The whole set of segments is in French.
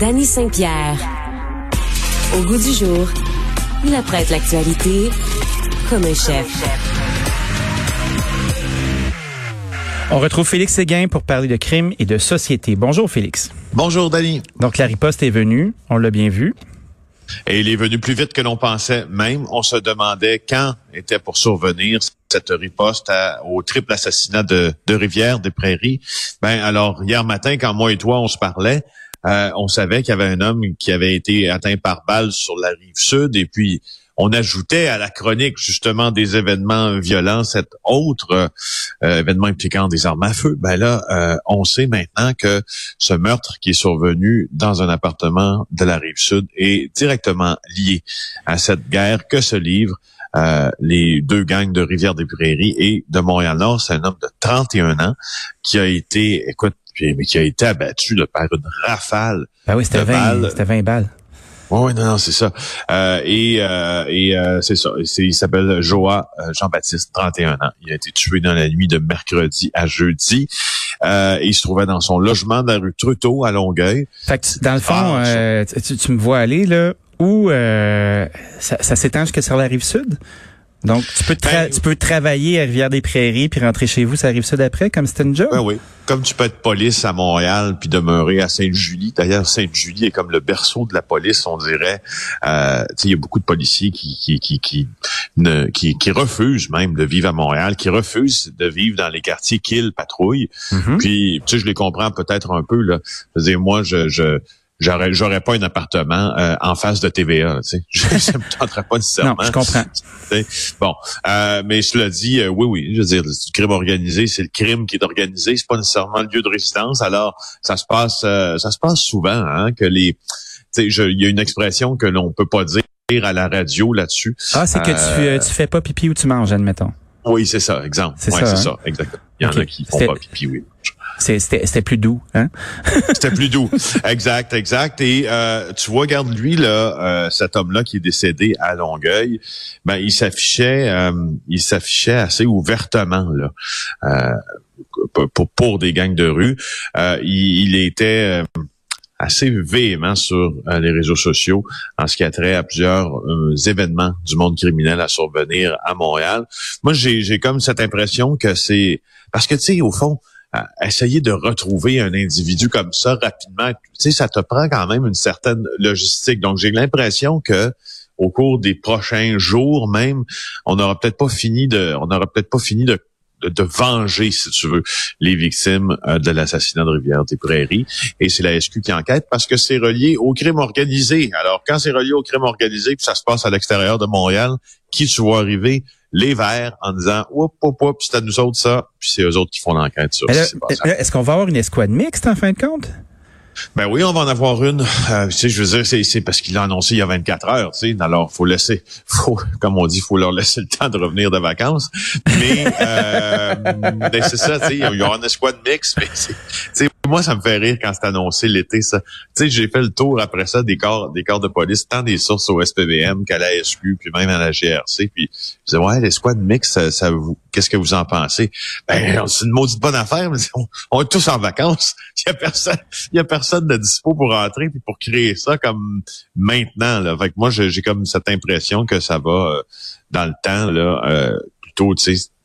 Danny Saint-Pierre. Au goût du jour, il apprête l'actualité comme un chef. On retrouve Félix Séguin pour parler de crime et de société. Bonjour Félix. Bonjour Danny. Donc la riposte est venue, on l'a bien vu. Et il est venu plus vite que l'on pensait même. On se demandait quand était pour survenir cette riposte au triple assassinat de, de Rivière, des Prairies. Ben alors hier matin, quand moi et toi on se parlait, euh, on savait qu'il y avait un homme qui avait été atteint par balle sur la rive sud et puis on ajoutait à la chronique justement des événements violents cet autre euh, événement impliquant des armes à feu. Ben là, euh, on sait maintenant que ce meurtre qui est survenu dans un appartement de la rive sud est directement lié à cette guerre que se livrent les deux gangs de Rivière-des-Prairies et de Montréal-Nord. C'est un homme de 31 ans qui a été, écoute, mais qui a été abattu par une rafale. Ah oui, c'était 20, c'était 20 balles. Oui, non, non, c'est ça. Euh, et euh, et euh, c'est ça. il s'appelle Joa Jean-Baptiste, 31 ans. Il a été tué dans la nuit de mercredi à jeudi. il se trouvait dans son logement dans la rue Truteau à Longueuil. Fait que, dans le fond, ah, tu, me vois aller là où ça, ça s'étend jusqu'à sur la rive sud? Donc, tu peux, ben, tu peux travailler à Rivière-des-Prairies puis rentrer chez vous, ça arrive ça d'après, comme c'était une job? Ben oui. Comme tu peux être police à Montréal puis demeurer à Sainte-Julie. D'ailleurs, Sainte-Julie est comme le berceau de la police, on dirait. Euh, il y a beaucoup de policiers qui qui, qui, qui, ne, qui, qui refusent même de vivre à Montréal, qui refusent de vivre dans les quartiers qu'ils patrouillent. Mm-hmm. Puis, tu sais, je les comprends peut-être un peu. Là. Je veux dire, moi, je... je j'aurais j'aurais pas un appartement euh, en face de TVA tu sais. Ça me tenterait pas nécessairement. Non je comprends. Bon euh, mais cela dit euh, oui oui je veux dire le crime organisé c'est le crime qui est organisé c'est pas nécessairement le lieu de résidence. Alors ça se passe euh, ça se passe souvent hein, que les tu sais il y a une expression que l'on peut pas dire à la radio là-dessus. Ah c'est que tu tu fais pas pipi ou tu manges admettons. Oui c'est ça exemple. C'est ça, hein? ça exactement. Il y en a qui font pas pipi oui c'était plus doux, hein? C'était plus doux. Exact, exact. Et euh, tu vois, regarde lui là, euh, cet homme-là qui est décédé à Longueuil, ben il s'affichait, euh, il s'affichait assez ouvertement là. pour, pour des gangs de rue. il, il, était assez véhément sur les réseaux sociaux en ce qui a trait à plusieurs événements du monde criminel à survenir à Montréal. Moi, j'ai comme cette impression que c'est parce que tu sais, au fond, essayer de retrouver un individu comme ça rapidement, tu sais, ça te prend quand même une certaine logistique. Donc, j'ai l'impression que au cours des prochains jours même, on n'aura peut-être pas fini de, on n'aura peut-être pas fini de de, venger, si tu veux, les victimes euh, de l'assassinat de Rivière-des-Prairies. Et c'est la SQ qui enquête parce que c'est relié au crime organisé. Alors, quand c'est relié au crime organisé, puis ça se passe à l'extérieur de Montréal, qui tu vois arriver? Les Verts en disant oup, oup, oup, c'est à nous autres ça, puis c'est eux autres qui font l'enquête sur Est-ce qu'on va avoir une escouade mixte en fin de compte? Ben oui, on va en avoir une. Euh, tu sais, je veux dire, c'est parce qu'il l'a annoncé il y a 24 heures. Tu sais, alors faut laisser, faut, comme on dit, faut leur laisser le temps de revenir de vacances. Mais, euh, ben, c'est ça. Tu sais, il y aura une escouade mix. Mais tu sais, moi, ça me fait rire quand c'est annoncé l'été. Ça, tu sais, j'ai fait le tour après ça des corps, des corps de police, tant des sources au SPVM qu'à la SQ, puis même à la GRC. Puis je disais ouais, l'escouade mix, ça, ça vous, qu'est-ce que vous en pensez? Ben, c'est une maudite bonne affaire. Mais on, est tous en vacances. Il y a personne, il y a personne de dispo pour rentrer puis pour créer ça comme maintenant. Là. Fait moi, j'ai comme cette impression que ça va euh, dans le temps là, euh, plutôt,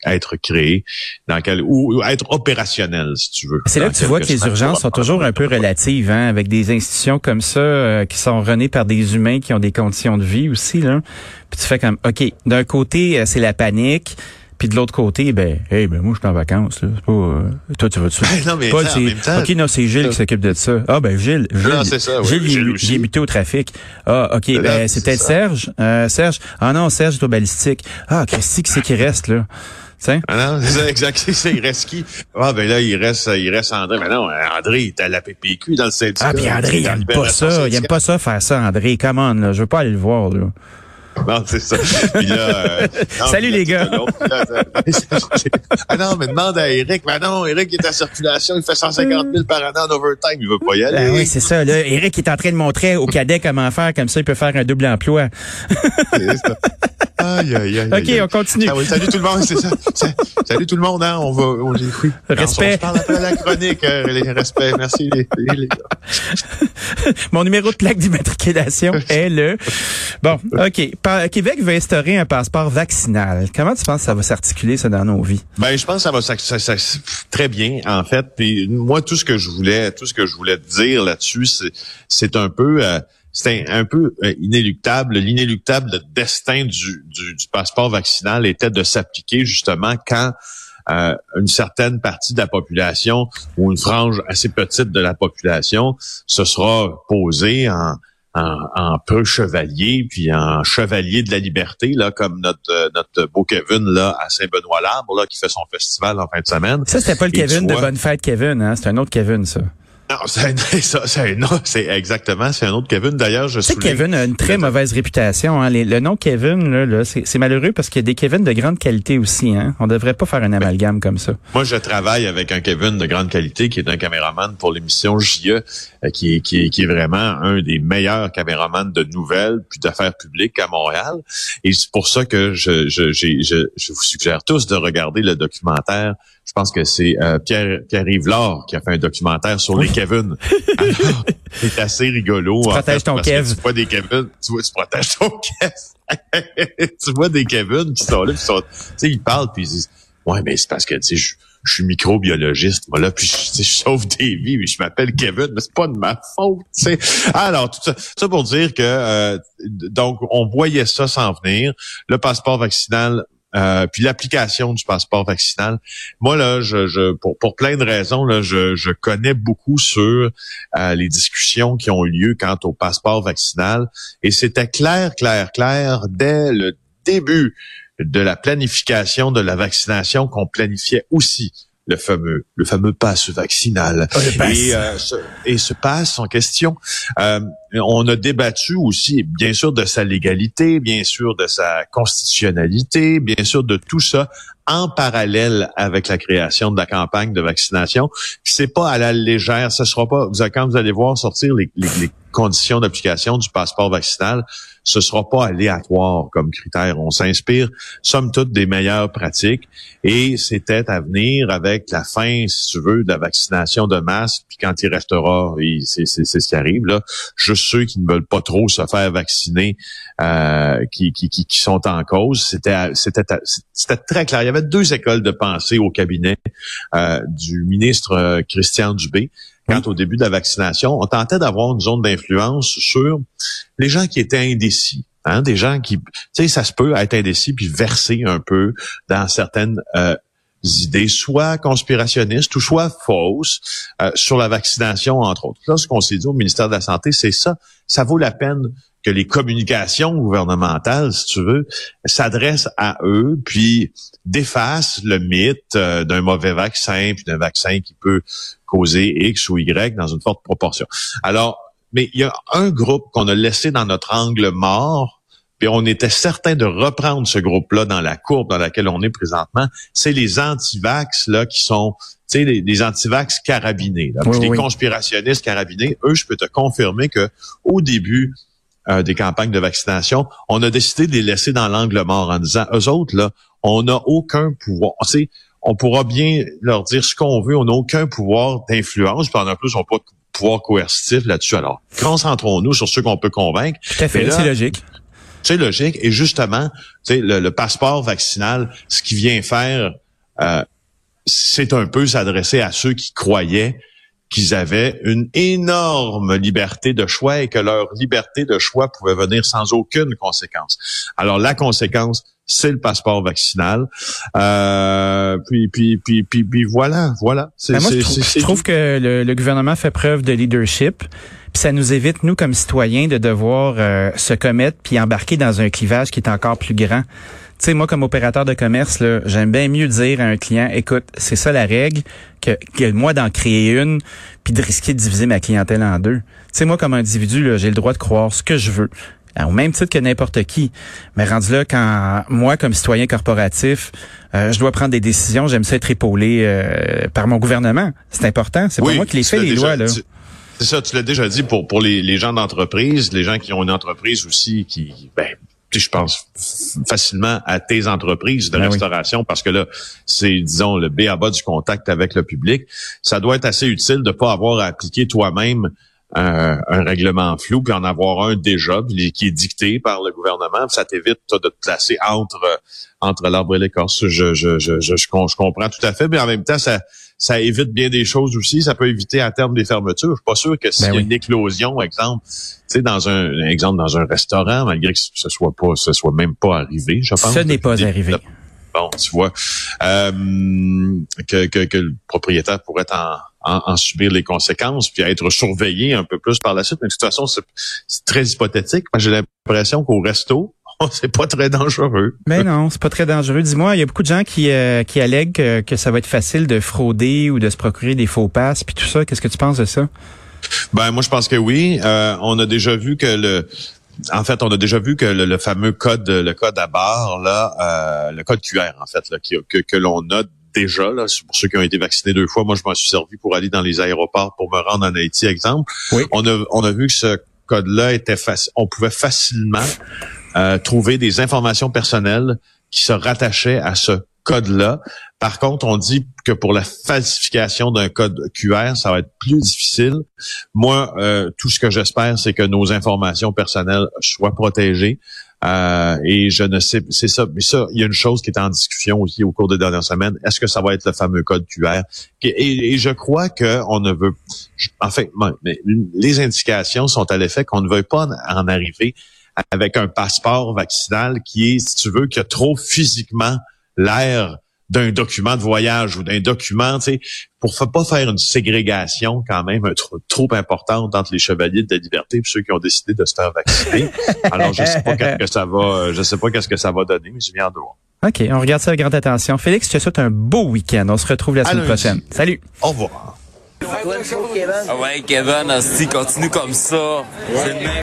être créé dans quel ou, être opérationnel si tu veux. C'est là que tu vois que les urgences sont toujours un peu relatives hein, avec des institutions comme ça euh, qui sont renées par des humains qui ont des conditions de vie aussi là. Puis tu fais comme OK, d'un côté c'est la panique, puis de l'autre côté, ben, hey, ben moi je suis en vacances. Là. C'est pas, euh, toi tu vas dessus. non, mais Paul, c'est, ok, non, c'est Gilles qui s'occupe de ça. Ah ben Gilles, Gilles, non, ça, oui, Gilles, j'ai buté au trafic. Ah ok, ben c'est peut-être Serge. Euh, Serge. Ah non, Serge est au balistique. Ah Christy, qui c'est qui reste là? T'sais? Ah non, c'est exact. C'est, il reste qui? Ah, ben là, il reste, il reste André. Mais non, André, il est à la PPQ dans le syndicat. Ah, puis André, il aime pas ça. Il aime pas ça faire ça, André. Come on, là. Je veux pas aller le voir, là. Non, c'est ça. Euh, Salut les gars. ah non, mais demande à Eric. Mais non, Eric est en circulation, il fait 150 000 par an en overtime, il veut pas y aller. Ben oui, c'est ça. Là, Eric est en train de montrer au cadet comment faire, comme ça il peut faire un double emploi. Aïe, aïe, aïe, OK, on continue. Ah oui, salut tout le monde, c'est ça. Salut tout le monde, hein. On va, on, oui. Respect. On, se parle après la chronique, euh, les respects. Merci les, les gars. Mon numéro de plaque d'immatriculation est le... Bon, OK. Québec veut instaurer un passeport vaccinal. Comment tu penses que ça va s'articuler, ça, dans nos vies? Ben, je pense que ça va ça, très bien, en fait. Puis moi, tout ce que je voulais, tout ce que je voulais dire là-dessus, c'est un peu... Euh, c'était un peu euh, inéluctable. L'inéluctable destin du, du, du, passeport vaccinal était de s'appliquer justement quand euh, une certaine partie de la population ou une frange assez petite de la population se sera posée en, en, peu chevalier, puis en chevalier de la liberté, là, comme notre euh, notre beau Kevin là à Saint-Benoît-Labre, là, qui fait son festival en fin de semaine. Ça, c'était pas le Kevin de Bonne Fête Kevin, hein? C'est un autre Kevin, ça. Non, c'est c'est exactement, c'est un autre Kevin. D'ailleurs, je sais Kevin a une très mauvaise réputation. Hein. le nom Kevin, là, là c'est malheureux parce qu'il y a des Kevin de grande qualité aussi. Hein. On devrait pas faire un amalgame comme ça. Moi, je travaille avec un Kevin de grande qualité qui est un caméraman pour l'émission JE, euh, qui est, qui, qui est vraiment un des meilleurs caméramans de nouvelles puis d'affaires publiques à Montréal. Et c'est pour ça que je, je, je, je vous suggère tous de regarder le documentaire je pense que c'est euh, Pierre Pierre-Yves qui a fait un documentaire sur les Kevin. c'est assez rigolo. Tu protèges ton Kev. Tu vois des Kevin, tu vois, tu protèges ton Kev. tu vois des Kevin qui sont là, qui sont, tu sais, ils parlent puis ils disent, ouais, mais c'est parce que tu sais, je, je suis microbiologiste, voilà, puis je, je sauve des vies, mais je m'appelle Kevin, mais c'est pas de ma faute, tu sais. Alors, tout ça, ça pour dire que euh, donc on voyait ça s'en venir. Le passeport vaccinal euh, puis l'application du passeport vaccinal. Moi là, je, pour, pour plein de raisons là, je, je connais beaucoup sur euh, les discussions qui ont eu lieu quant au passeport vaccinal et c'était clair, clair, clair dès le début de la planification de la vaccination qu'on planifiait aussi le fameux le fameux passe vaccinal. Oh, et, euh, ce, et ce passe en question euh, on a débattu aussi bien sûr de sa légalité bien sûr de sa constitutionnalité bien sûr de tout ça en parallèle avec la création de la campagne de vaccination. C'est pas à la légère ce sera pas vous quand vous allez voir sortir les, les, les conditions d'application du passeport vaccinal ce sera pas aléatoire comme critère. On s'inspire, somme toute, des meilleures pratiques. Et c'était à venir avec la fin, si tu veux, de la vaccination de masse. Puis quand il restera, c'est ce qui arrive là, juste ceux qui ne veulent pas trop se faire vacciner, euh, qui, qui, qui, sont en cause. C'était très clair. Il y avait deux écoles de pensée au cabinet euh, du ministre euh, Christian Dubé quand au début de la vaccination, on tentait d'avoir une zone d'influence sur les gens qui étaient indécis. Hein, des gens qui, tu sais, ça se peut être indécis puis verser un peu dans certaines euh, idées, soit conspirationnistes ou soit fausses, euh, sur la vaccination, entre autres. Là, ce qu'on s'est dit au ministère de la Santé, c'est ça. Ça vaut la peine que les communications gouvernementales, si tu veux, s'adressent à eux, puis défassent le mythe euh, d'un mauvais vaccin, puis d'un vaccin qui peut causer X ou Y dans une forte proportion. Alors, mais il y a un groupe qu'on a laissé dans notre angle mort, puis on était certain de reprendre ce groupe-là dans la courbe dans laquelle on est présentement, c'est les antivax là qui sont tu sais les, les antivax carabinés, là, les conspirationnistes carabinés, eux je peux te confirmer que au début euh, des campagnes de vaccination, on a décidé de les laisser dans l'angle mort en disant, eux autres, là, on n'a aucun pouvoir. On pourra bien leur dire ce qu'on veut, on n'a aucun pouvoir d'influence, puis en plus, on n'a pas de pouvoir coercitif là-dessus. Alors, concentrons-nous sur ceux qu'on peut convaincre. Tout à fait, c'est logique. C'est logique. Et justement, le, le passeport vaccinal, ce qui vient faire, euh, c'est un peu s'adresser à ceux qui croyaient qu'ils avaient une énorme liberté de choix et que leur liberté de choix pouvait venir sans aucune conséquence. Alors la conséquence, c'est le passeport vaccinal. Euh, puis, puis, puis, puis, voilà, voilà. Ben moi, je, trouve, que le, gouvernement fait preuve de leadership. Puis ça nous évite, nous, comme citoyens, de devoir euh, se commettre puis embarquer dans un clivage qui est encore plus grand. Tu sais, moi, comme opérateur de commerce, j'aime bien mieux dire à un client, écoute, c'est ça la règle, que, que moi d'en créer une, puis de risquer de diviser ma clientèle en deux. Tu sais, moi, comme individu, j'ai le droit de croire ce que je veux au même titre que n'importe qui. Mais rendu là, quand moi, comme citoyen corporatif, euh, je dois prendre des décisions, j'aime ça être épaulé euh, par mon gouvernement. C'est important. C'est pas moi qui les fais, les lois. Là. C'est ça, tu l'as déjà dit pour, pour les, les gens d'entreprise, les gens qui ont une entreprise aussi qui, ben, je pense facilement à tes entreprises de ben restauration parce que là, c'est, disons, le B à bas du contact avec le public. Ça doit être assez utile de pas avoir à appliquer toi-même un, règlement flou, puis en avoir un déjà, qui est dicté par le gouvernement, ça t'évite de te placer entre entre l'arbre et l'écorce. Je, je, je, je, je, comprends tout à fait, mais en même temps, ça, ça évite bien des choses aussi. Ça peut éviter à terme des fermetures. Je suis pas sûr que s'il ben y a une éclosion, exemple, tu sais, dans un exemple dans un restaurant, malgré que ce soit pas, ce soit même pas arrivé, je pense. Ce n'est pas arrivé. Bon, tu vois, euh, que, que, que, le propriétaire pourrait en, en, subir les conséquences, puis être surveillé un peu plus par la suite. Mais de toute façon, c'est très hypothétique. J'ai l'impression qu'au resto, c'est pas très dangereux. Mais non, c'est pas très dangereux. Dis-moi, il y a beaucoup de gens qui, euh, qui allèguent que, ça va être facile de frauder ou de se procurer des faux passes, puis tout ça. Qu'est-ce que tu penses de ça? Ben moi, je pense que oui. Euh, on a déjà vu que le en fait, on a déjà vu que le, fameux code, le code à barre, là, euh, le code QR, en fait, là, que, que l'on a déjà, là, pour ceux qui ont été vaccinés deux fois. Moi, je m'en suis servi pour aller dans les aéroports pour me rendre en Haïti, exemple. Oui. On a, on a vu que ce code-là était facile. On pouvait facilement euh, trouver des informations personnelles qui se rattachaient à ce code-là. Par contre, on dit que pour la falsification d'un code QR, ça va être plus difficile. Moi, euh, tout ce que j'espère, c'est que nos informations personnelles soient protégées. Euh, et je ne sais, c'est ça. Mais ça, il y a une chose qui est en discussion aussi au cours des dernières semaines. Est-ce que ça va être le fameux code QR Et, je crois que on ne veut. En fait, mais les indications sont à l'effet qu'on ne veut pas en arriver avec un passeport vaccinal qui est, si tu veux, qui a trop physiquement l'air d'un document de voyage ou d'un document, tu sais, pour pas faire une ségrégation quand même trop, trop importante entre les chevaliers de la liberté et ceux qui ont décidé de se faire vacciner. Alors, je sais pas qu'est-ce que ça va, je sais pas qu'est-ce que ça va donner, mais je viens de voir. OK, on regarde ça avec grande attention. Félix, je te souhaite un beau week-end. On se retrouve la semaine prochaine. Salut. Au revoir. Ah ouais, Kevin, continue comme ça.